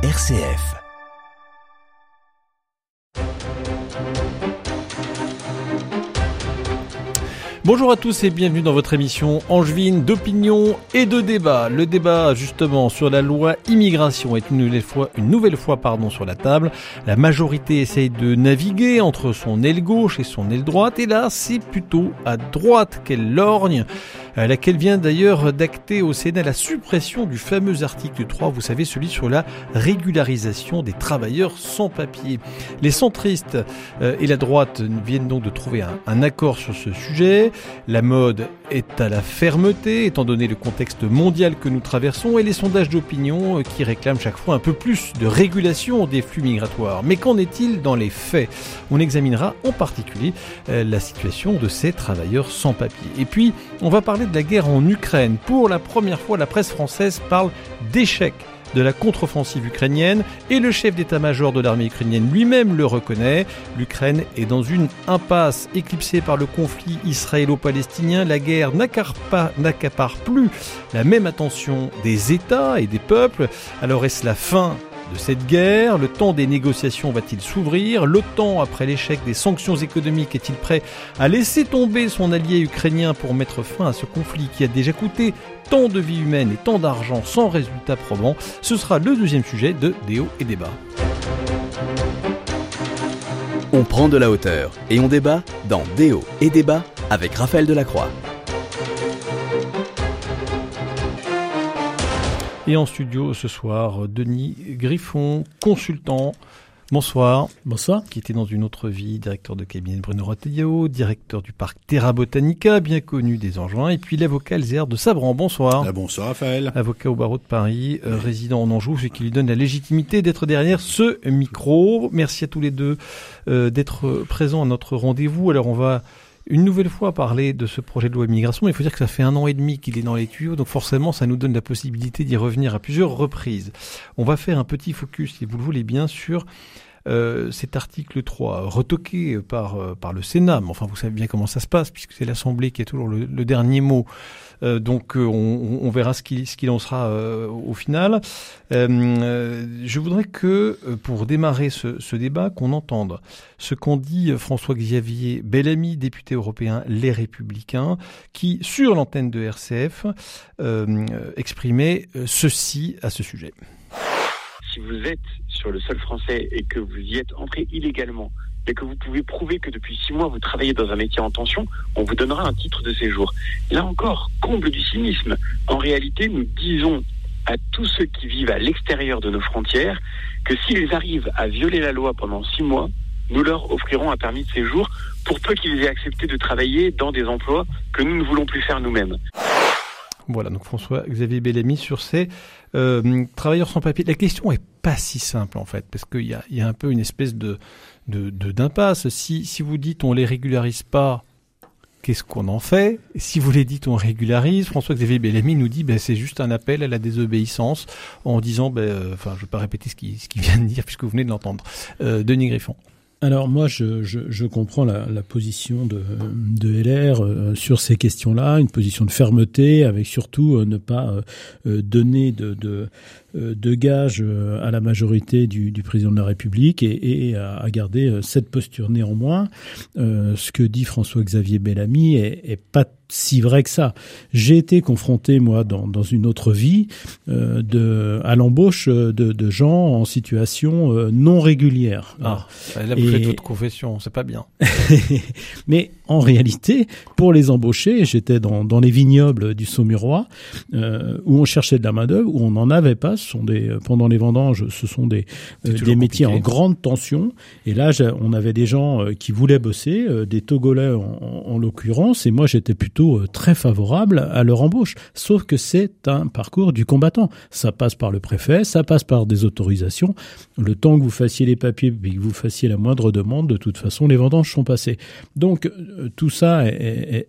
RCF. Bonjour à tous et bienvenue dans votre émission Angevine d'opinion et de débat. Le débat justement sur la loi immigration est une nouvelle fois, une nouvelle sur la table. La majorité essaye de naviguer entre son aile gauche et son aile droite et là c'est plutôt à droite qu'elle lorgne laquelle vient d'ailleurs d'acter au Sénat la suppression du fameux article 3, vous savez, celui sur la régularisation des travailleurs sans papier. Les centristes euh, et la droite viennent donc de trouver un, accord sur ce sujet. La mode est à la fermeté, étant donné le contexte mondial que nous traversons, et les sondages d'opinion euh, qui réclament chaque fois un peu plus de régulation des flux migratoires. Mais qu'en est-il dans les faits? On examinera en particulier la situation de ces travailleurs sans papier. Et puis, on va parler de la guerre en Ukraine. Pour la première fois, la presse française parle d'échec de la contre-offensive ukrainienne et le chef d'état-major de l'armée ukrainienne lui-même le reconnaît. L'Ukraine est dans une impasse éclipsée par le conflit israélo-palestinien. La guerre n'accapare plus la même attention des États et des peuples. Alors est-ce la fin de cette guerre Le temps des négociations va-t-il s'ouvrir? L'OTAN, après l'échec des sanctions économiques, est-il prêt à laisser tomber son allié ukrainien pour mettre fin à ce conflit qui a déjà coûté tant de vies humaines et tant d'argent sans résultat probant? Ce sera le deuxième sujet de Déo et Débat. On prend de la hauteur et on débat dans Déo et Débat avec Raphaël Delacroix. Et en studio ce soir, Denis Griffon, consultant. Bonsoir. Bonsoir. Qui était dans une autre vie, directeur de cabinet Bruno Rotellao, directeur du parc Terra Botanica, bien connu des Angevins, et puis l'avocat Elzer de Sabran. Bonsoir. Ah, bonsoir Raphaël. Avocat au barreau de Paris, euh, résident en Anjou, ce qui lui donne la légitimité d'être derrière ce micro. Merci à tous les deux euh, d'être présents à notre rendez-vous. Alors on va une nouvelle fois parler de ce projet de loi immigration. Il faut dire que ça fait un an et demi qu'il est dans les tuyaux, donc forcément ça nous donne la possibilité d'y revenir à plusieurs reprises. On va faire un petit focus, si vous le voulez bien, sur euh, cet article 3, retoqué par, euh, par le Sénat, mais enfin vous savez bien comment ça se passe, puisque c'est l'Assemblée qui a toujours le, dernier mot. Euh, donc on, verra ce qu'il ce en sera au final. je voudrais que, pour démarrer ce, ce débat, qu'on entende ce qu'ont dit François-Xavier Bellamy, député européen Les Républicains, qui, sur l'antenne de RCF, exprimait ceci à ce sujet. Si vous êtes sur le sol français et que vous y êtes entré illégalement, et que vous pouvez prouver que depuis six mois vous travaillez dans un métier en tension, on vous donnera un titre de séjour. Là encore, comble du cynisme. En réalité, nous disons à tous ceux qui vivent à l'extérieur de nos frontières que s'ils arrivent à violer la loi pendant six mois, nous leur offrirons un permis de séjour pour peu qu'ils aient accepté de travailler dans des emplois que nous ne voulons plus faire nous-mêmes. Voilà, donc François-Xavier Bellamy sur ces euh, travailleurs sans papier. La question est pas si simple en fait, parce qu'il y a, un peu une espèce de d'impasse. si, vous dites on les régularise pas, qu'est-ce qu'on en fait? Si vous les dites on régularise, François-Xavier Bellamy nous dit ben, c'est juste un appel à la désobéissance en disant, ben, euh, enfin je ne vais pas répéter ce qu'il vient de dire puisque vous venez de l'entendre. Euh, Denis Griffon. Alors moi, je, je, comprends la, position de, de LR euh, sur ces questions-là, une position de fermeté, avec surtout euh, ne pas euh, donner de, de gage à la majorité du, du, président de la République et, et à, garder cette posture. Néanmoins, ce que dit François-Xavier Bellamy est, est pas si vrai que ça. J'ai été confronté, moi, dans, dans une autre vie, euh, de, à l'embauche de, de, gens en situation euh, non régulière. Ah, là, vous faites votre confession, c'est pas bien. Mais en réalité, pour les embaucher, j'étais dans, dans les vignobles du Saumurois, euh, où on cherchait de la main-d'œuvre, où on n'en avait pas. Sont des, pendant les vendanges, ce sont des, euh, des métiers en grande tension. Et là, on avait des gens euh, qui voulaient bosser, des Togolais en, en l'occurrence, et moi, j'étais plutôt euh, très favorable à leur embauche. Sauf que c'est un parcours du combattant. Ça passe par le préfet, ça passe par des autorisations. Le temps que vous fassiez les papiers et que vous fassiez la moindre demande, de toute façon, les vendanges sont passées. Donc euh, tout ça est,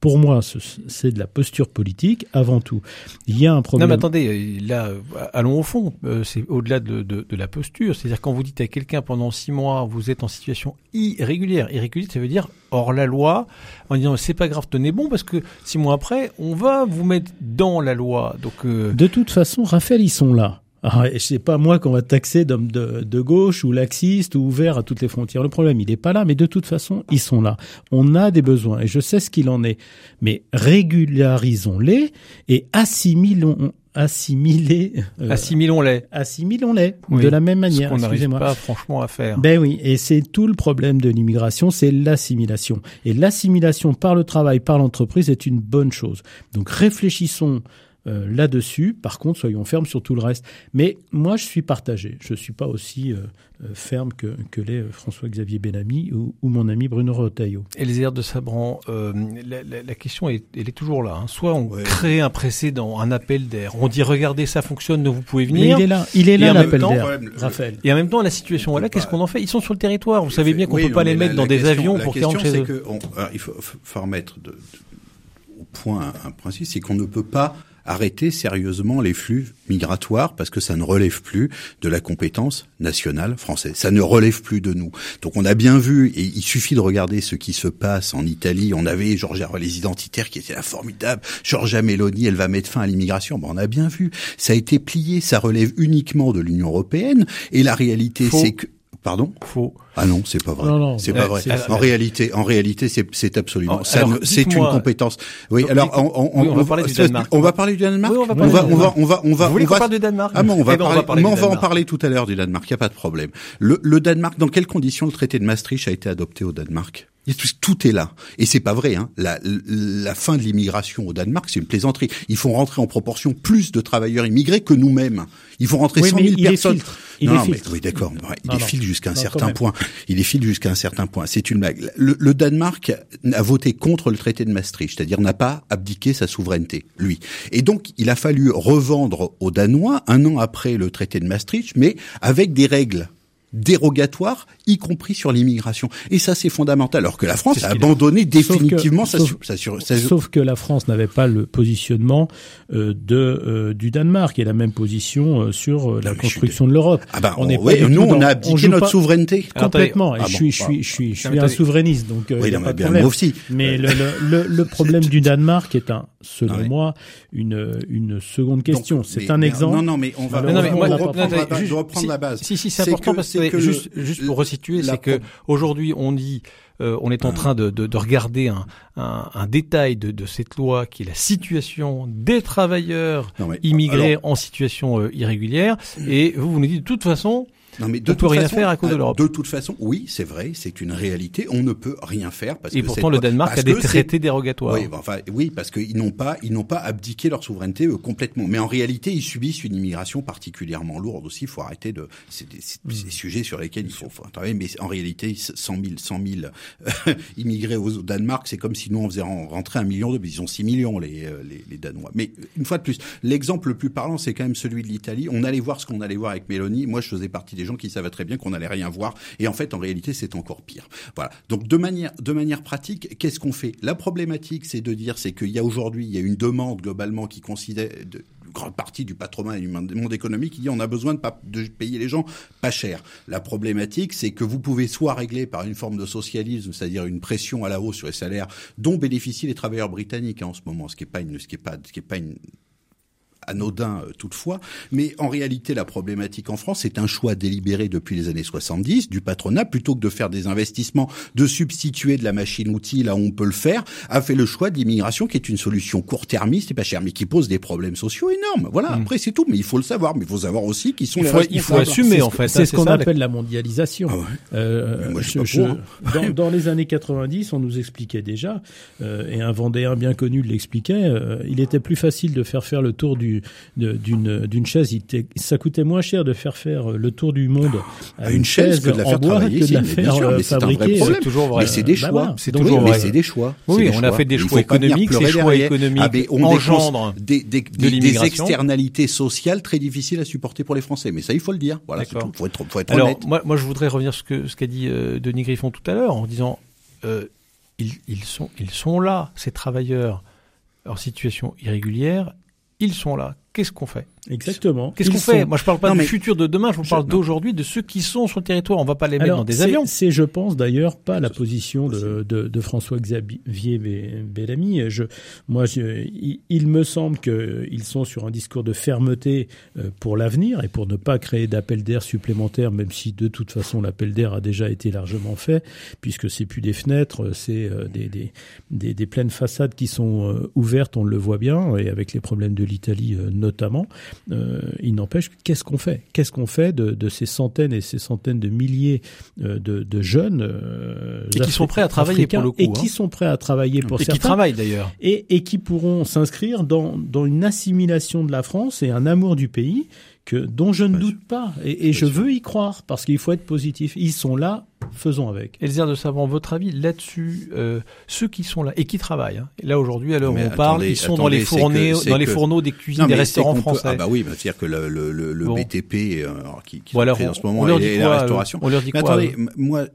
pour moi, c'est de la posture politique avant tout. Il y a un problème. Non, mais attendez, euh, là, allons au fond. C'est au-delà de, de, de, la posture. C'est-à-dire quand vous dites à quelqu'un pendant six mois, vous êtes en situation irrégulière. Irrégulière, ça veut dire hors la loi, en disant c'est pas grave, tenez bon, parce que six mois après, on va vous mettre dans la loi. Donc euh, de toute façon, Raphaël, ils sont là. Ah, c'est pas moi qu'on va taxer d'homme de, de, gauche ou laxiste ou ouvert à toutes les frontières. Le problème, il n'est pas là, mais de toute façon, ils sont là. On a des besoins et je sais ce qu'il en est. Mais régularisons-les et assimilons assimiler euh, assimilons-les. assimilons-les de la même manière ce qu'on n'arrive pas franchement à faire. Ben oui et c'est tout le problème de l'immigration c'est l'assimilation. Et l'assimilation par le travail par l'entreprise est une bonne chose. Donc réfléchissons euh, là-dessus. Par contre, soyons fermes sur tout le reste. Mais moi, je suis partagé. Je ne suis pas aussi euh, euh, ferme que, que l'est François-Xavier Bellamy ou, mon ami Bruno Retailleau. Elisère de Sabran, la, question est, elle est toujours là. Hein. Soit on crée un précédent, un appel d'air. On dit regardez, ça fonctionne, vous pouvez venir. il est là, il est là l'appel d'air, Raphaël. Et en même temps, la situation est là. Qu'est-ce qu'on en fait? Ils sont sur le territoire. Vous savez bien qu'on ne peut pas les mettre dans des avions pour qu'ils rentrent chez eux. il faut, faut remettre de, au point un principe, c'est qu'on ne peut pas arrêter sérieusement les flux migratoires parce que ça ne relève plus de la compétence nationale française. Ça ne relève plus de nous. Donc on a bien vu, et il suffit de regarder ce qui se passe en Italie. On avait Georgia les identitaires qui étaient là formidables. Georgia Meloni, elle va mettre fin à l'immigration. Bon, on a bien vu. Ça a été plié. Ça relève uniquement de l'Union européenne. Et la réalité, c'est que Pardon? Faux. Ah non, c'est pas vrai. C'est pas vrai. En réalité, en réalité, c'est absolument. C'est une compétence. Oui. alors, on, on, va parler du Danemark. On va parler du Danemark. on va on va, on va, on va, on va. Vous voulez qu'on parle du Danemark Ah non, on va eh ben, parler. On va en parler tout à l'heure du Danemark. Il y a pas de problème. Le, le Danemark. Dans quelles conditions le traité de Maastricht a été adopté au Danemark? Tout est là. Et c'est pas vrai. Hein. La, la fin de l'immigration au Danemark, c'est une plaisanterie. Ils font rentrer en proportion plus de travailleurs immigrés que nous-mêmes. Ils font rentrer 100 000 personnes. Il non, mais, oui, d'accord. Il défile jusqu'à un certain point. Il défile jusqu'à un certain point. C'est une blague. Le, le, Danemark a voté contre le traité de Maastricht, c'est-à-dire n'a pas abdiqué sa souveraineté, lui. Et donc, il a fallu revendre aux Danois un an après le traité de Maastricht, mais avec des règles dérogatoire, y compris sur l'immigration. Et ça, c'est fondamental. Alors que la France a abandonné définitivement sa, sauf, que la France n'avait pas le positionnement euh, de euh, du Danemark et la même position euh, sur la construction de, l'Europe. Ah ben, on, est nous, on a abdiqué notre souveraineté complètement. Ah, je suis, je suis, je suis, je suis un souverainiste, donc oui, non, pas de problème. Moi aussi. Mais le, le, le, problème du Danemark est un, selon moi, une une seconde question. C'est un exemple. Non, non, mais on va, reprendre la base. Si, si, c'est important parce que juste, juste pour resituer, c'est que aujourd'hui on dit, euh, on est en train de, de, de regarder un, un, un détail de, de, cette loi qui est la situation des travailleurs immigrés en situation euh, irrégulière, et vous vous nous dites de toute façon, non, mais de toute rien faire à cause de euh, l'Europe. De toute façon, oui, c'est vrai, c'est une réalité. On ne peut rien faire parce et pourtant le Danemark a des traités dérogatoires. Oui, enfin, oui, parce qu'ils n'ont pas, ils n'ont pas abdiqué leur souveraineté eux, complètement. Mais en réalité, ils subissent une immigration particulièrement lourde aussi. Il faut arrêter de, c'est des, hmm. sujets sur lesquels il faut, faut travailler. Mais en réalité, 100 000, 100 000 immigrés au Danemark, c'est comme si nous on faisait rentrer un million de, ils ont 6 millions les, euh, les, les Danois. Mais une fois de plus, l'exemple le plus parlant, c'est quand même celui de l'Italie. On allait voir ce qu'on allait voir avec Mélanie. Moi, je faisais partie des gens qui savaient très bien qu'on n'allait rien voir. Et en fait, en réalité, c'est encore pire. Voilà. Donc, de manière, de manière pratique, qu'est-ce qu'on fait? La problématique, c'est de dire, c'est qu'il y a aujourd'hui, il y a une demande globalement qui considère de, grande partie du patronat et du monde économique qui dit on a besoin de, payer les gens pas cher. La problématique, c'est que vous pouvez soit régler par une forme de socialisme, c'est-à-dire une pression à la hausse sur les salaires dont bénéficient les travailleurs britanniques hein, en ce moment, ce qui est pas une, ce qui est pas, ce qui est pas une anodin euh, toutefois, mais en réalité la problématique en France c'est un choix délibéré depuis les années 70 du patronat plutôt que de faire des investissements, de substituer de la machine-outil là où on peut le faire, a fait le choix de l'immigration qui est une solution court-termiste et pas chère mais qui pose des problèmes sociaux énormes. Voilà, mm. après c'est tout, mais il faut le savoir, mais il faut savoir aussi qui sont il faut, Il faut assumer en fait. C'est ce qu'on appelle la mondialisation. Ah euh, moi, je, je, dans, dans, les années 90, on nous expliquait déjà, euh, et un Vendéen bien connu l'expliquait, euh, il était plus facile de faire faire le tour du d'une d'une chaise. Il ça coûtait moins cher de faire faire le tour du monde à une, chaise, que de la faire travailler que de la faire euh, fabriquer. C'est toujours vrai. Mais c'est des bah choix. C'est toujours vrai. Mais c'est des choix. Oui, on a fait des choix économiques. Ces choix économiques ah, engendrent des, des, des, externalités sociales très difficiles à supporter pour les Français. Mais ça, il faut le dire. Voilà, il faut être, faut être Alors, Moi, moi, je voudrais revenir sur ce que ce qu'a dit euh, Denis Griffon tout à l'heure en disant euh, ils, ils sont ils sont là ces travailleurs en situation irrégulière. Ils sont là qu'est-ce qu'on fait? Exactement. Qu'est-ce qu'on fait? sont- Moi, je parle pas Non, du mais- futur de demain, je vous parle d'aujourd'hui, de ceux qui sont sur le territoire. On va pas les mettre Alors, dans des c'est- avions. C'est, je pense d'ailleurs, pas la position de, de, de François Xavier Bellamy. Je, moi, je, il, me semble qu'ils sont sur un discours de fermeté euh, pour l'avenir et pour ne pas créer d'appel d'air supplémentaire, même si de toute façon l'appel d'air a déjà été largement fait, puisque c'est plus des fenêtres, c'est euh, des, des, des, des pleines façades qui sont euh, ouvertes, on le voit bien, et avec les problèmes de l'Italie euh, notamment. Euh, il n'empêche, qu'est-ce qu'on fait? Qu'est-ce qu'on fait de, de ces centaines et ces centaines de milliers euh, de, de jeunes euh, Et qui sont prêts à travailler pour le coup, et hein. qui sont prêts à travailler pour Et qui certains travaillent d'ailleurs. et, et qui pourront s'inscrire dans, dans une assimilation de la France et un amour du pays que dont je ne doute pas et, et je veux y croire parce qu'il faut être positif. Ils sont là, faisons avec. Elzer de Savant, votre avis là-dessus, euh, ceux qui sont là et qui travaillent, hein, et là aujourd'hui, à l'heure où on parle, ils sont dans les fournées, que- dans les que- fourneaux des cuisines, Non, des restaurants peut- français. Ah bah oui, bah, c'est-à-dire que le, le, le, le Bon. BTP, euh, alors, qui, qui Bon, alors, fait on, en ce on moment leur et, dit et quoi la euh, restauration. On leur dit Mais quoi attendez, euh, moi,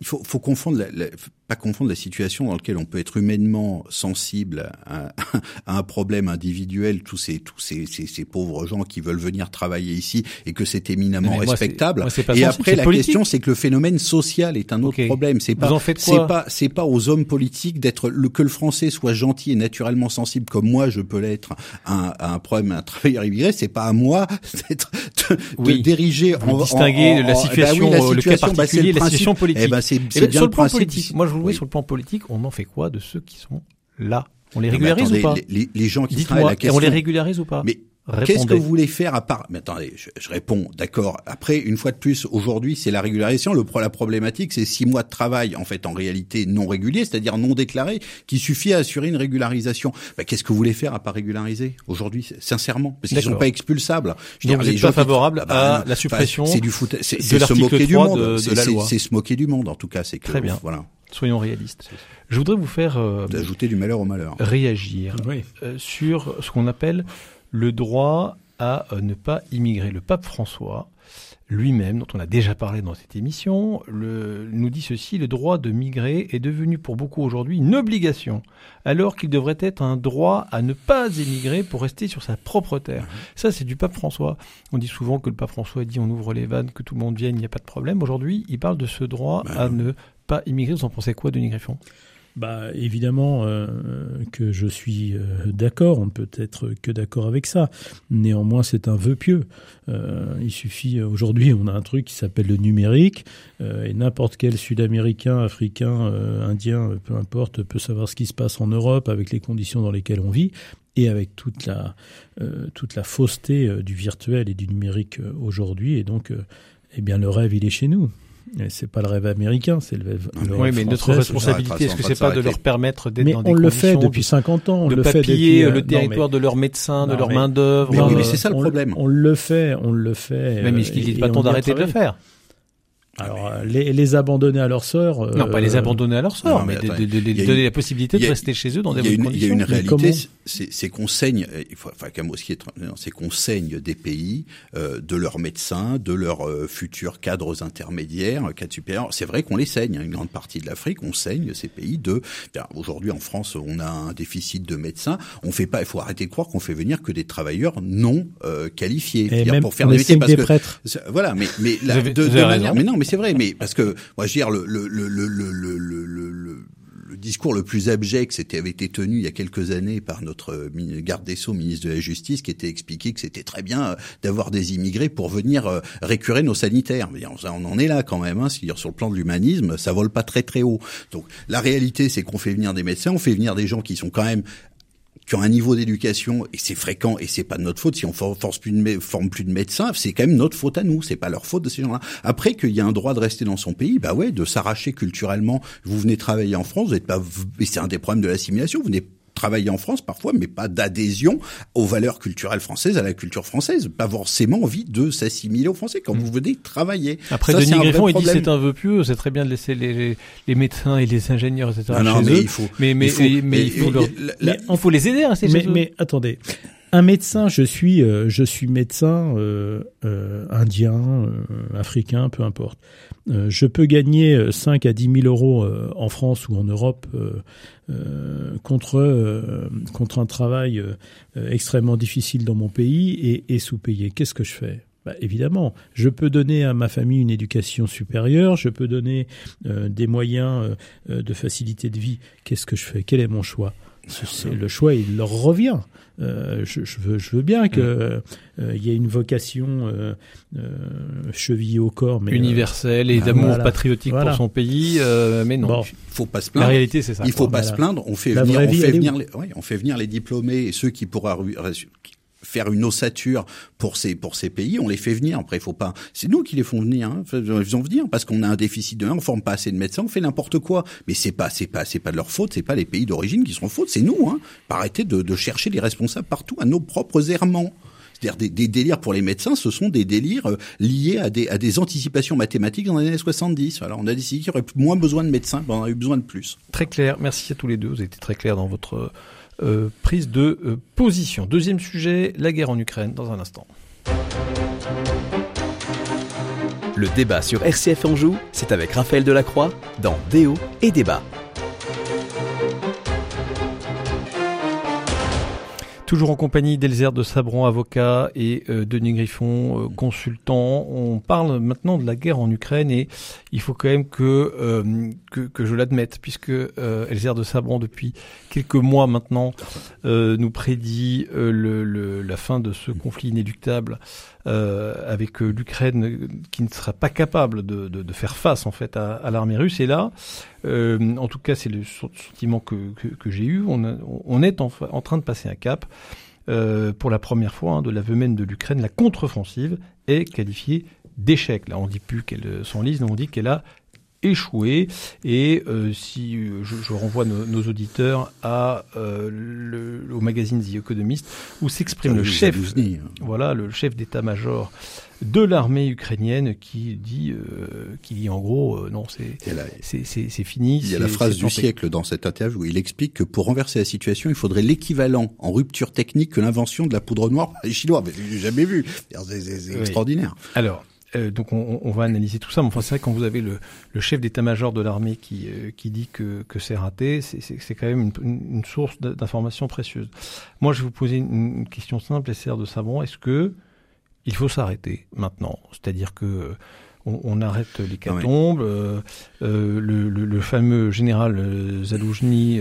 il faut, faut confondre la, la- pas confondre la situation dans laquelle on peut être humainement sensible à, à un problème individuel, tous ces tous ces, ces, ces pauvres gens qui veulent venir travailler ici et que c'est éminemment moi, respectable. moi, et après, la politique. question, c'est que le phénomène social est un autre problème. C'est pas c'est pas c'est pas aux hommes politiques d'être le que le français soit gentil et naturellement sensible comme moi je peux l'être à, un- à un problème à un travailleur immigré. C'est pas à moi d'être de, de diriger Vous en, en- la situation, bah oui, la euh, le cas situation, bah, particulier, la situation politique. Eh ben, c'est bien le le plan principe. politique, moi je Oui. sur le plan politique, on en fait quoi de ceux qui sont là? On les régularise attendez, ou pas? les, gens qui travaillent la et question. on les régularise ou pas? Mais Qu'est-ce que vous voulez faire à part Mais attendez, je, je réponds, d'accord. Après, une fois de plus, aujourd'hui, c'est la régularisation. Le, la problématique, c'est six mois de travail, en fait, en réalité non régulier, c'est-à-dire non déclaré, qui suffit à assurer une régularisation. Bah, Qu'est-ce que vous voulez faire à part régulariser aujourd'hui, sincèrement? Parce qu'ils sont D'accord. pas expulsables. Je Donc veux vous les êtes gens pas qui- favorable Ah bah, à la suppression C'est du foot, c'est se moquer du 3 monde. de- de C'est- se moquer du monde, en tout cas. C'est que Très bien. voilà, Soyons réalistes. Je voudrais vous faire euh, d'ajouter du malheur au malheur. réagir Oui. euh, sur ce qu'on appelle le droit à euh, ne pas immigrer. Le pape François lui-même, dont on a déjà parlé dans cette émission, le- nous dit ceci, le droit de migrer est devenu pour beaucoup aujourd'hui une obligation, alors qu'il devrait être un droit à ne pas émigrer pour rester sur sa propre terre. Ça, c'est du pape François. On dit souvent que le pape François dit on ouvre les vannes, que tout le monde vienne, il n'y a pas de problème. Aujourd'hui, il parle de ce droit Ben à non. ne pas. Vous en pensez quoi, Denis Griffon? Bah évidemment euh, que je suis euh, d'accord, on ne peut être que d'accord avec ça. Néanmoins, c'est un vœu pieux. Euh, il suffit aujourd'hui, on a un truc qui s'appelle le numérique et n'importe quel Sud-Américain, Africain, Indien, peu importe, peut savoir ce qui se passe en Europe avec les conditions dans lesquelles on vit et avec toute la toute la fausseté du virtuel et du numérique aujourd'hui. Et donc, eh bien, le rêve, il est chez nous. Et C'est pas le rêve américain, c'est le rêve. le Oui, rêve mais notre responsabilité, est-ce que c'est pas de leur permettre d'être mais dans des on le fait de- depuis 50 ans. On de le fait depuis, euh, le non, territoire mais- de leurs médecins, de leur mais- main d'œuvre. Mais oui, mais euh, c'est ça le on- problème. On le fait, on le fait. Même euh, est-ce qu'il n'est pas temps d'arrêter de le faire Alors, euh, les, les abandonner à leur sort. euh, Non, pas les abandonner à leur sort, non, mais, mais de, attendez, de- de- a donner une- la possibilité de a- rester chez eux dans des Il y a bonnes une, il y a conditions. une réalité, comment c'est c'est qu'on saigne, il faut- enfin c'est qu'on saigne des pays euh, de leurs médecins, de leurs euh, futurs cadres intermédiaires, euh, cadres supérieurs. C'est vrai qu'on les saigne. hein, Une grande partie de l'Afrique, on saigne ces pays de. bien, Aujourd'hui, en France, on a un déficit de médecins. On fait pas. Il faut arrêter de croire qu'on fait venir que des travailleurs non euh, qualifiés Et C'est-à-dire même pour faire on des parce des que prêtres. Voilà, mais mais avez- de, de manière, mais non, mais c'est vrai, mais parce que moi, je veux dire le discours le plus abject, c'était avait été tenu il y a quelques années par notre garde des sceaux, ministre de la Justice, qui était expliqué que c'était très bien euh, d'avoir des immigrés pour venir euh, récurer nos sanitaires. Mais on en est là quand même. Hein, c'est-à-dire sur le plan de l'humanisme, ça vole pas très très haut. Donc la réalité, c'est qu'on fait venir des médecins, on fait venir des gens qui sont quand même qui ont un niveau d'éducation et c'est fréquent et c'est pas de notre faute si on for- force plus de forme plus de médecins c'est quand même notre faute à nous c'est pas leur faute de ces gens-là. Après qu'il y a un droit de rester dans son pays bah ouais de s'arracher culturellement. Vous venez travailler en France vous êtes pas c'est un des problèmes de l'assimilation vous venez travailler en France parfois mais pas d'adhésion aux valeurs culturelles françaises à la culture française pas forcément envie de s'assimiler aux Français quand vous venez travailler Après, Ça, Denis Griffon, il dit c'est un vœu pieux, c'est très bien de laisser les, les, les médecins et les ingénieurs, etc. Non, non, chez mais eux. il faut mais, mais, il faut- mais, mais il faut, leur- la- les aider à rester Mais, chez eux. mais attendez, un médecin, je suis, euh, je suis médecin euh, euh, indien, africain, peu importe. je peux gagner 5 à 10 000 euros en France ou en Europe contre contre un travail extrêmement difficile dans mon pays et, et sous-payé. Qu'est-ce que je fais? Bah, évidemment, je peux donner à ma famille une éducation supérieure, je peux donner des moyens de facilité de vie. Qu'est-ce que je fais? Quel est mon choix? Le choix, il leur revient. Euh, je, je, veux, je veux bien que mm. euh, il y ait une vocation euh, chevillée au corps, mais universelle et d'amour patriotique pour son pays, mais non. Bon. Il faut pas se plaindre. La réalité, c'est ça. Il faut pas se plaindre. On fait venir, on fait venir, les, ouais, on fait venir les diplômés et ceux qui pourraient faire une ossature pour ces pour ces pays, on les fait venir. Après, il faut pas. C'est nous qui les font venir. Hein. Ils vont venir parce qu'on a un déficit de on forme pas assez de médecins, on fait n'importe quoi. Mais c'est pas c'est pas c'est pas de leur faute. C'est pas les pays d'origine qui sont faute. C'est nous. Hein. Arrêtez de, de chercher les responsables partout à nos propres errements. C'est-à-dire des, des, délires pour les médecins, ce sont des délires euh, liés à des, à des anticipations mathématiques dans les années 70. Alors on a décidé qu'il y aurait moins besoin de médecins, on a eu besoin de plus. Très clair. Merci à tous les deux. Vous avez été très clair dans votre euh, prise de euh, position. Deuxième sujet, la guerre en Ukraine, dans un instant. Le débat sur RCF Anjou, c'est avec Raphaël Delacroix dans Déo et Débat. Toujours en compagnie d'Elzer de Sabron, avocat, et euh, Denis Griffon, euh, consultant. On parle maintenant de la guerre en Ukraine et il faut quand même que, euh, que, je l'admette, puisque Elzer de Sabron, depuis quelques mois maintenant, nous prédit le, la fin de ce conflit inéluctable avec l'Ukraine qui ne sera pas capable de, de, faire face en fait à, à l'armée russe. Et là, euh, en tout cas, c'est le sentiment que, que, j'ai eu. On, on est en, en, train de passer un cap. Euh, pour la première fois hein, de l'aveu même de l'Ukraine, la contre-offensive est qualifiée d'échec. Là, on dit plus qu'elle s'enlise, mais on dit qu'elle a échoué. Et euh, si euh, je, je, renvoie nos, nos auditeurs à euh, le, au magazine The Economist, où s'exprime le chef, voilà, le chef d'état-major de l'armée ukrainienne qui dit, euh, qui dit en gros, euh, non, c'est c'est fini. Il y a la phrase du siècle dans cette interview où il explique que pour renverser la situation, il faudrait l'équivalent en rupture technique que l'invention de la poudre noire par les Chinois. Mais j'ai jamais vu. C'est extraordinaire. Alors, euh, donc on, on, va analyser tout ça. Mais enfin, c'est vrai quand vous avez le, le chef d'état-major de l'armée qui, euh, qui dit que, que c'est raté, c'est quand même une, une source d'information précieuse. Moi, je vais vous poser une, une question simple et sert de savon. Est-ce que il faut s'arrêter maintenant? C'est-à-dire que euh, on, on, arrête les catombes. Euh, le, le, le, fameux général Zaloujny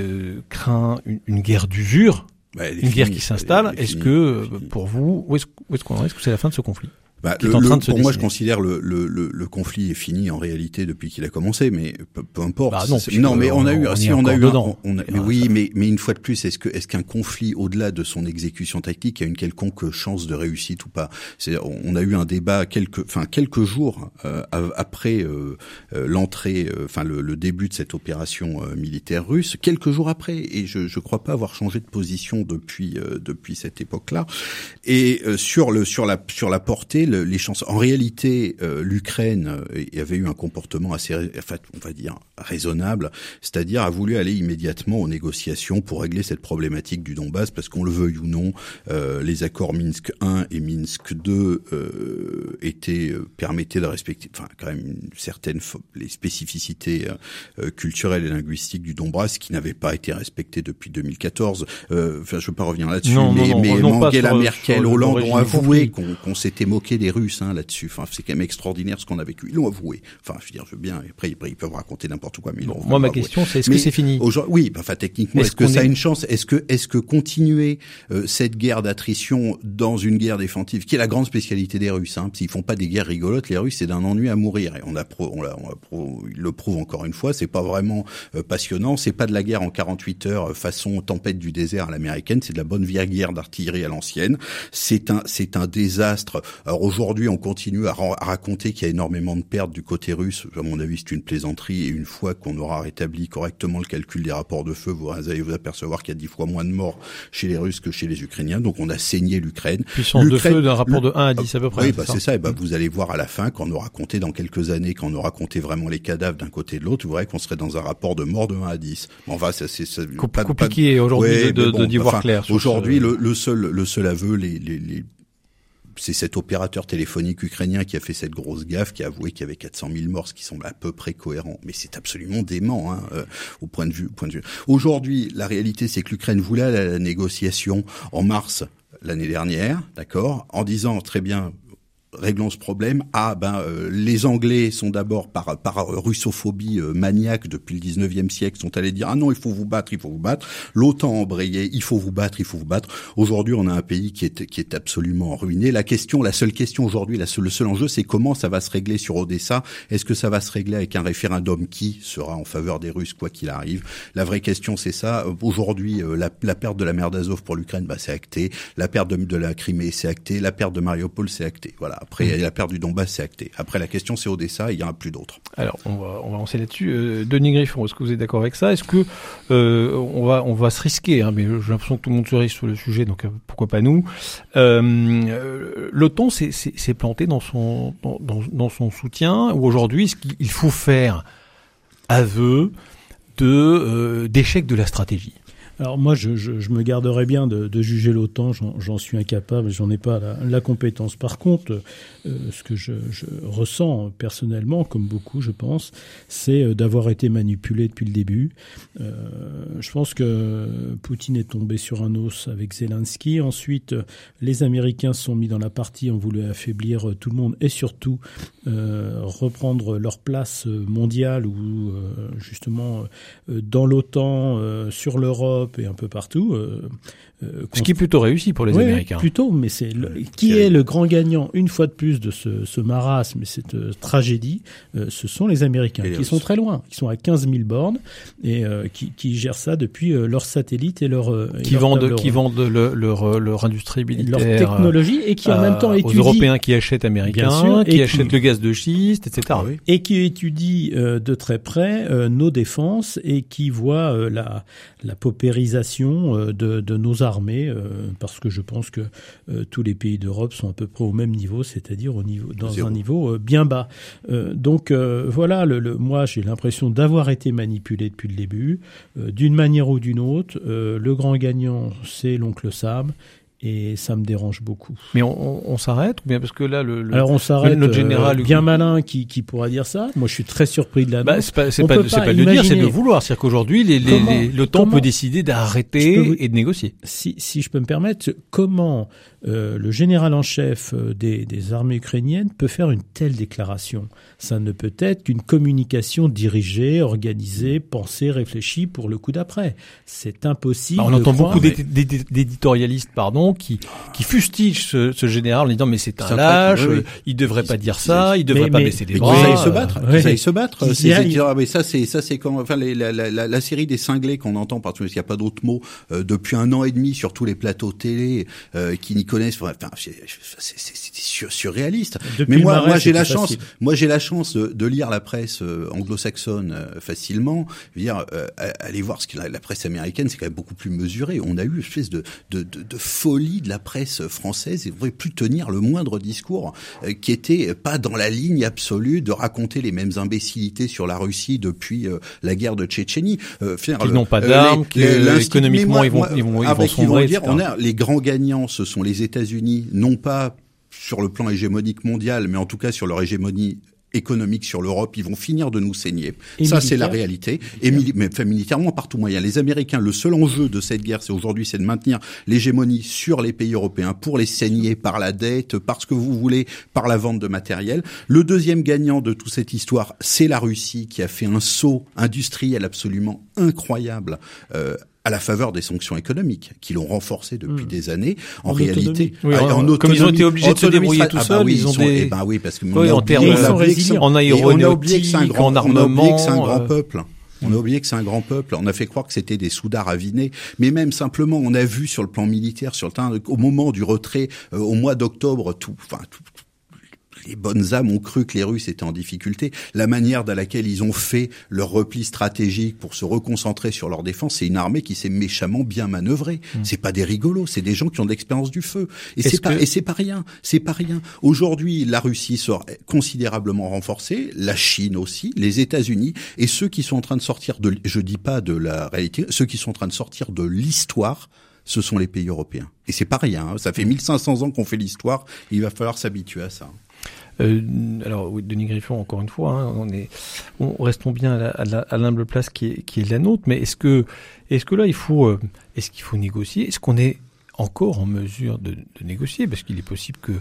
craint une, une guerre d'usure, bah, une guerre qui s'installe. Est-ce que, pour vous, où est-ce qu'on est, est-ce que c'est la fin de ce conflit? Bah, le, le, pour moi, je considère le, le, le, conflit est fini en réalité depuis qu'il a commencé, mais peu, peu importe. Bah non, non, mais on a eu, si on a eu, dedans. on a, mais oui, mais mais une fois de plus, est-ce que est-ce qu'un conflit au-delà de son exécution tactique a une quelconque chance de réussite ou pas? C'est, on a eu un débat quelques, enfin quelques jours euh, après euh, euh l'entrée, euh, enfin le, le, début de cette opération militaire russe, quelques jours après, et je je crois pas avoir changé de position depuis depuis cette époque-là. Et sur le sur la sur la portée les chances. En réalité, euh, l'Ukraine euh, avait eu un comportement assez, enfin, on va dire, raisonnable, c'est-à-dire a voulu aller immédiatement aux négociations pour régler cette problématique du Donbass, parce qu'on le veuille ou non, euh, les accords Minsk 1 et Minsk 2 euh, étaient permettaient de respecter, enfin, quand même une certaine les spécificités culturelles et linguistiques du Donbass qui n'avaient pas été respectées depuis 2014. Enfin, je veux pas revenir là-dessus, mais, mais Angela Merkel, Hollande ont avoué qu'on s'était moqué des Russes hein, là-dessus. Enfin, c'est quand même extraordinaire ce qu'on a vécu. Ils l'ont avoué. Enfin, je veux dire, je veux bien. Après, ils peuvent raconter n'importe quoi, mais Moi, ma question, c'est est-ce que c'est fini Oui, bah, enfin, techniquement, est-ce que ça a une chance? Est-ce que, est-ce que continuer euh, cette guerre d'attrition dans une guerre défensive, qui est la grande spécialité des Russes, hein, s'ils font pas des guerres rigolotes, les Russes, c'est d'un ennui à mourir. Et on a, on, a, on ils le prouvent encore une fois. C'est pas vraiment euh, passionnant. C'est pas de la guerre en 48 heures euh, façon tempête du désert à l'américaine. C'est de la bonne vieille guerre d'artillerie à l'ancienne. C'est un, c'est un désastre. Alors aujourd'hui, on continue à, à raconter qu'il y a énormément de pertes du côté russe. À mon avis, c'est une plaisanterie. Et une fois qu'on aura rétabli correctement le calcul des rapports de feu, vous allez vous apercevoir qu'il y a dix fois moins de morts chez les Russes que chez les Ukrainiens. Donc, on a saigné l'Ukraine. Puissance de feu d'un rapport de 1 à 10 à peu près. Oui, bah, c'est ça. Et bah, vous allez voir à la fin, quand on aura compté dans quelques années, quand on aura compté vraiment les cadavres d'un côté et de l'autre, vous verrez qu'on serait dans un rapport de mort de 1 à 10. Bon, va, ça, c'est compliqué aujourd'hui de, d'y voir clair. Aujourd'hui, le, le, seul, le seul aveu, les, les, les c'est cet opérateur téléphonique ukrainien qui a fait cette grosse gaffe, qui a avoué qu'il y avait 400 000 morts, ce qui semble à peu près cohérent. Mais c'est absolument dément hein, euh, au point de vue. Point de vue. Aujourd'hui, la réalité, c'est que l'Ukraine voulait la, négociation en mars l'année dernière, d'accord, en disant très bien, réglons ce problème. Ah ben euh, les Anglais sont d'abord par par russophobie euh, maniaque depuis le 19e siècle sont allés dire ah non il faut vous battre il faut vous battre. L'OTAN embrayé il faut vous battre il faut vous battre. Aujourd'hui on a un pays qui est qui est absolument ruiné. La question la seule question aujourd'hui le seul enjeu c'est comment ça va se régler sur Odessa? Est-ce que ça va se régler avec un référendum qui sera en faveur des Russes quoi qu'il arrive? La vraie question c'est ça. Aujourd'hui euh, la, la, perte de la mer d'Azov pour l'Ukraine bah c'est acté. La perte de, de la Crimée c'est acté. La perte de Mariupol c'est acté. Voilà. Après, il y a la perte du Donbass, c'est acté. Après, la question, c'est Odessa, il y en a plus d'autres. Alors, on va, on va lancer là-dessus. Euh, Denis Griffon, est-ce que vous êtes d'accord avec ça? Est-ce que euh, on va, on va se risquer hein, Mais j'ai l'impression que tout le monde se risque sur le sujet, donc euh, pourquoi pas nous? Euh, L'OTAN s'est planté dans son, dans, dans, dans son soutien. Ou aujourd'hui, ce qu'il faut faire aveu de euh, d'échec de la stratégie? Alors moi, je, je, je, me garderais bien de, de juger l'OTAN, j'en suis incapable, j'en ai pas la, la, compétence. Par contre, euh, ce que je, je, ressens personnellement, comme beaucoup, je pense, c'est euh, d'avoir été manipulé depuis le début. Euh, je pense que Poutine est tombé sur un os avec Zelensky. Ensuite, les Américains sont mis dans la partie, ont voulu affaiblir tout le monde et surtout euh, reprendre leur place mondiale ou euh, justement dans l'OTAN, sur l'Europe et un peu partout. Euh, ce qui est plutôt réussi pour les oui, Américains. Plutôt, mais c'est qui est le grand gagnant une fois de plus de ce, ce marasme et cette euh, tragédie euh, Ce sont les Américains et qui sont très loin, qui sont à 15 000 bornes et euh, qui, qui, gèrent ça depuis leurs satellites et leur qui vendent qui vendent le, leur leur industrie militaire, leur technologie et qui en même temps étudient aux Européens qui achètent américains, sûr, qui achètent qui, le gaz de schiste, etc. Ah oui. Et qui étudient de très près nos défenses et qui voient la la paupérisation de, de nos armée, euh, parce que je pense que euh, tous les pays d'Europe sont à peu près au même niveau, c'est-à-dire au niveau dans Zéro. un niveau euh, bien bas. donc voilà, le, le moi j'ai l'impression d'avoir été manipulé depuis le début, d'une manière ou d'une autre. le grand gagnant, c'est l'oncle Sam et ça me dérange beaucoup. Mais on, on, on s'arrête ou bien parce que là le, le alors on s'arrête notre général euh, bien malin qui, qui pourra dire ça. Moi je suis très surpris de la. Bah, c'est pas c'est pas, pas, pas de le dire, c'est de vouloir. C'est-à-dire qu'aujourd'hui les, les, les, le temps peut décider d'arrêter et de négocier. Si si je peux me permettre, comment euh, le général en chef euh, des, des armées ukrainiennes peut faire une telle déclaration Ça ne peut être qu'une communication dirigée, organisée, pensée, réfléchie pour le coup d'après. C'est impossible. Bah, on entend beaucoup mais... d'éditorialistes, pardon qui, qui fustige ce, ce, général en disant mais c'est un lâche, oui, oui. il devrait pas dire ça, il devrait mais, pas mais, baisser les bras. Aillent se battre, qu'ils aillent se battre. Ah, mais ça c'est ça c'est quand enfin la, la, la, la, série des cinglés qu'on entend parce qu'il n'y a pas d'autre mot euh, depuis un an et demi sur tous les plateaux télé euh, qui n'y connaissent. Enfin, c'est surréaliste. Depuis mais moi, moi j'ai la chance. Facile. Moi j'ai la chance de, de, lire la presse euh, anglo-saxonne euh, facilement. Dire euh, aller voir ce que la, la presse américaine c'est quand même beaucoup plus mesuré. On a eu une espèce de, de, de, de folie de la presse française et ne pouvait plus tenir le moindre discours euh, qui était pas dans la ligne absolue de raconter les mêmes imbécilités sur la Russie depuis euh, la guerre de Tchétchénie. Euh, Ils n'ont pas d'armes, économiquement moi, ils vont, ils vont, ils vont sombrer. Dire, on a les grands gagnants, ce sont les États-Unis, non pas sur le plan hégémonique mondial, mais en tout cas sur leur hégémonie économique sur l'Europe, ils vont finir de nous saigner. Et ça, c'est la réalité. Et mili mais enfin, militairement, partout moyen. Les Américains, le seul enjeu de cette guerre, c'est aujourd'hui, c'est de maintenir l'hégémonie sur les pays européens pour les saigner par la dette, par ce que vous voulez, par la vente de matériel. Le deuxième gagnant de toute cette histoire, c'est la Russie qui a fait un saut industriel absolument incroyable euh, à la faveur des sanctions économiques qui l'ont renforcé depuis mmh. des années. En, en réalité, oui, en, en, comme ils ont été obligés de se débrouiller tout seuls, ah bah oui, ils, ont sont, des... eh ben oui, parce que oui, en termes en aéronautique, en armement, on a oublié que c'est un grand peuple. On a oublié que c'est un grand peuple. On a fait croire que c'était des soudards avinés. Mais même simplement, on a vu sur le plan militaire, sur le terrain, au moment du retrait, euh, au mois d'octobre, tout, enfin, tout, les bonnes âmes ont cru que les Russes étaient en difficulté. La manière dans laquelle ils ont fait leur repli stratégique pour se reconcentrer sur leur défense, c'est une armée qui s'est méchamment bien manœuvrée. Hmm. C'est pas des rigolos, c'est des gens qui ont de l'expérience du feu. Et c'est pas que- et c'est pas rien, c'est pas rien. Aujourd'hui, la Russie sort considérablement renforcée, la Chine aussi, les États-Unis et ceux qui sont en train de sortir de je dis pas de la réalité, ceux qui sont en train de sortir de l'histoire ce sont les pays européens. Et c'est pas rien, hein. ça fait 1500 ans qu'on fait l'histoire, il va falloir s'habituer à ça. Euh, alors, oui, Denis Griffon, encore une fois, hein, on est, on, restons bien à l'humble place qui est, qui est la nôtre. Mais est-ce que, est-ce que là, il faut, euh, est-ce qu'il faut négocier? Est-ce qu'on est encore en mesure de, de négocier? Parce qu'il est possible que,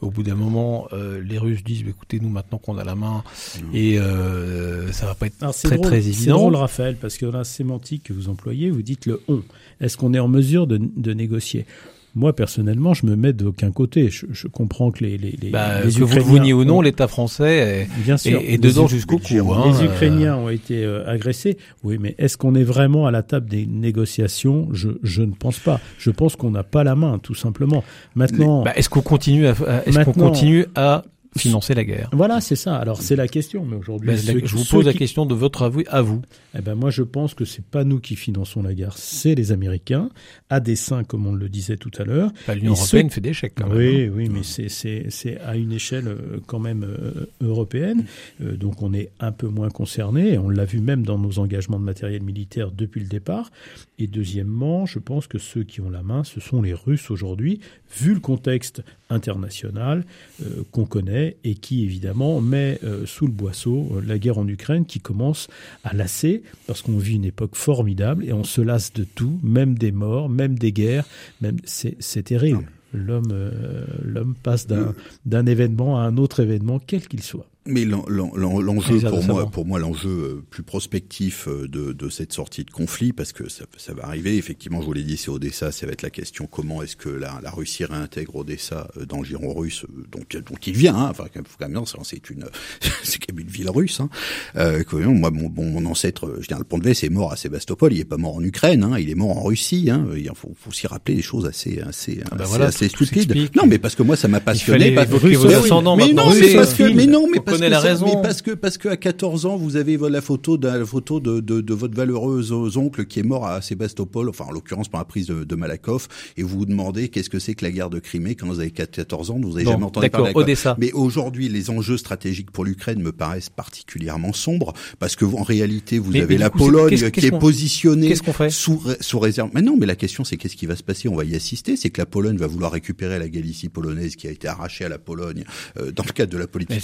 au bout d'un moment, euh, les Russes disent bah, "Écoutez, nous maintenant qu'on a la main, et euh, ça va pas être Alors, c'est très drôle, très C'est évident." drôle, Raphaël, parce que dans la sémantique que vous employez, vous dites le on. Est-ce qu'on est en mesure de, de négocier? Moi, personnellement, je me mets d'aucun côté. Je, je comprends que les, les, les, Bah, les que vous le ou non, l'État français bien est, sûr, est- est dedans jusqu'au cou. hein, les euh, Ukrainiens ont été euh, agressés. Oui, mais est-ce qu'on est vraiment à la table des négociations? Je, je ne pense pas. Je pense qu'on n'a pas la main, tout simplement. Maintenant, bah, est-ce qu'on continue à, à- est-ce qu'on continue à financer la guerre voilà, c'est ça. Alors, c'est la question. Mais aujourd'hui, ceux- Je vous pose la qui- question de votre avou à vous. Eh ben moi je pense que c'est pas nous qui finançons la guerre, c'est les Américains à dessein comme on le disait tout à l'heure. Bah, L'Union européenne ceux- fait des chèques quand même. hein. Oui, oui, mais c'est à une échelle euh, quand même euh, européenne, Euh, donc on est un peu moins concerné. On l'a vu même dans nos engagements de matériel militaire depuis le départ. Et deuxièmement, je pense que ceux qui ont la main, ce sont les Russes aujourd'hui, vu le contexte international euh, qu'on connaît et qui évidemment met euh, sous le boisseau euh, la guerre en Ukraine qui commence à lasser parce qu'on vit une époque formidable et on se lasse de tout, même des morts, même des guerres, même c'est terrible. L'homme euh, l'homme passe d'un événement à un autre événement quel qu'il soit. Mais l'en- l'en- l'en- l'enjeu pour moi, pour moi, l'enjeu euh, plus prospectif euh, de, de cette sortie de conflit, parce que ça, ça va arriver. Effectivement, je vous l'ai dit, c'est Odessa. Ça va être la question comment est-ce que la, la Russie réintègre Odessa euh, dans le giron russe, donc donc il vient. Hein, enfin, quand même, faut quand même, c'est c'est une, c'est quand même une ville russe. Hein. Euh, que, moi, mon, bon, mon ancêtre, général Pontvès, est mort à Sébastopol. Il est pas mort en Ukraine. Hein, il est mort en Russie. Hein. Il faut, faut s'y rappeler des choses assez, assez, Ah bah assez, voilà, stupides. Non, mais parce que moi, ça m'a passionné. fallait parce- évoquer Russe, vos oui, ascendants mais non, mais parce que, mais non, mais parce la raison. mais parce que parce que à 14 ans, vous avez la photo de la photo de, de, de votre valeureux oncle qui est mort à Sébastopol, enfin en l'occurrence par la prise de, de Malakoff, et vous vous demandez qu'est-ce que c'est que la guerre de Crimée quand vous avez 14 ans, vous avez Bon, jamais entendu parler. Odessa. Mais aujourd'hui, les enjeux stratégiques pour l'Ukraine me paraissent particulièrement sombres parce que vous, en réalité, vous Mais- avez mais la Pologne qui est positionnée fait sous, sous réserve. Mais non, mais la question c'est qu'est-ce qui va se passer? On va y assister. C'est que la Pologne va vouloir récupérer la Galicie polonaise qui a été arrachée à la Pologne euh, dans le cadre de la politique Mais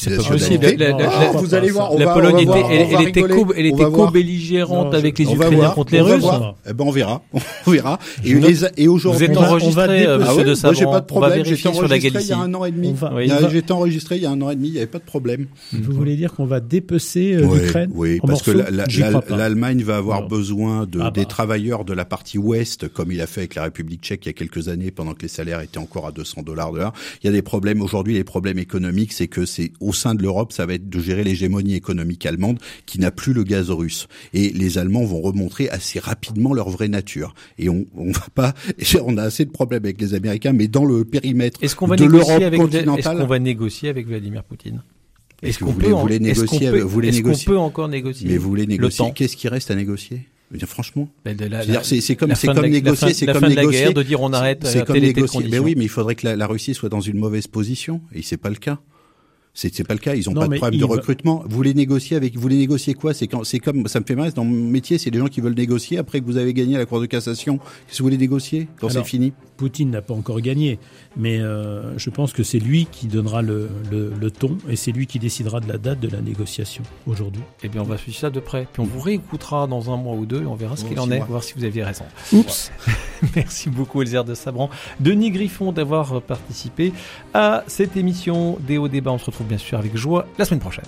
La- la- Ah, vous allez voir, on la va- Pologne on va était, voir, elle, on va elle était co, elle était co-belligérante avec les Ukrainiens voir, contre les on Russes. Eh ben on verra, on verra. Et, les, et aujourd'hui, Vous êtes va- on va enregistré, euh, ah monsieur ouais, de Sabran. j'ai pas de On va problème. J'étais vérifier sur la enregistré il y a un an et demi. J'étais enregistré il y a un an et demi, il y avait pas de problème. Vous voulez dire qu'on va dépecer euh, l'Ukraine Oui, parce que l'Allemagne va avoir besoin Ah bah. des travailleurs de la partie ouest, comme il a fait avec la République tchèque il y a quelques années, pendant que les salaires étaient encore à 200 dollars de l'heure. Il y a des problèmes aujourd'hui. Les problèmes économiques, c'est que c'est au sein de l'Europe, ça va être de gérer l'hégémonie économique allemande qui n'a plus le gaz russe. Et les Allemands vont remontrer assez rapidement leur vraie nature. Et on, on va pas, on a assez de problèmes avec les Américains, mais dans le périmètre va de l'Europe avec est-ce continentale. qu'on va négocier avec Vladimir Poutine? Est-ce qu'on peut en- négocier peut- vous voulez Est-ce qu'on négocier peut encore négocier Mais vous voulez le négocier Qu'est-ce qui reste à négocier? Dire, Franchement, c'est comme c'est comme négocier, c'est comme négocier. de dire on arrête C'est à comme négocier. Mais oui, mais il faudrait que la, la Russie soit dans une mauvaise position, et c'est pas le cas. C'est c'est pas le cas. Ils ont Non, pas de problème de va- recrutement. Vous voulez négocier avec, vous voulez négocier quoi? C'est quand, c'est comme, ça me fait mal. Dans mon métier, c'est des gens qui veulent négocier après que vous avez gagné à la Cour de cassation. Qu'est-ce que vous voulez négocier? Quand c'est fini Poutine n'a pas encore gagné, mais euh, je pense que c'est lui qui donnera le, le, le ton et c'est lui qui décidera de la date de la négociation aujourd'hui. Eh bien, on va suivre ça de près. Puis on vous réécoutera dans un mois ou deux et on verra ce qu'il en est, mois. voir si vous aviez raison. Oups. Merci beaucoup, Elzer de Sabran. Denis Griffon d'avoir participé à cette émission des hauts débats. On se bien sûr avec joie la semaine prochaine.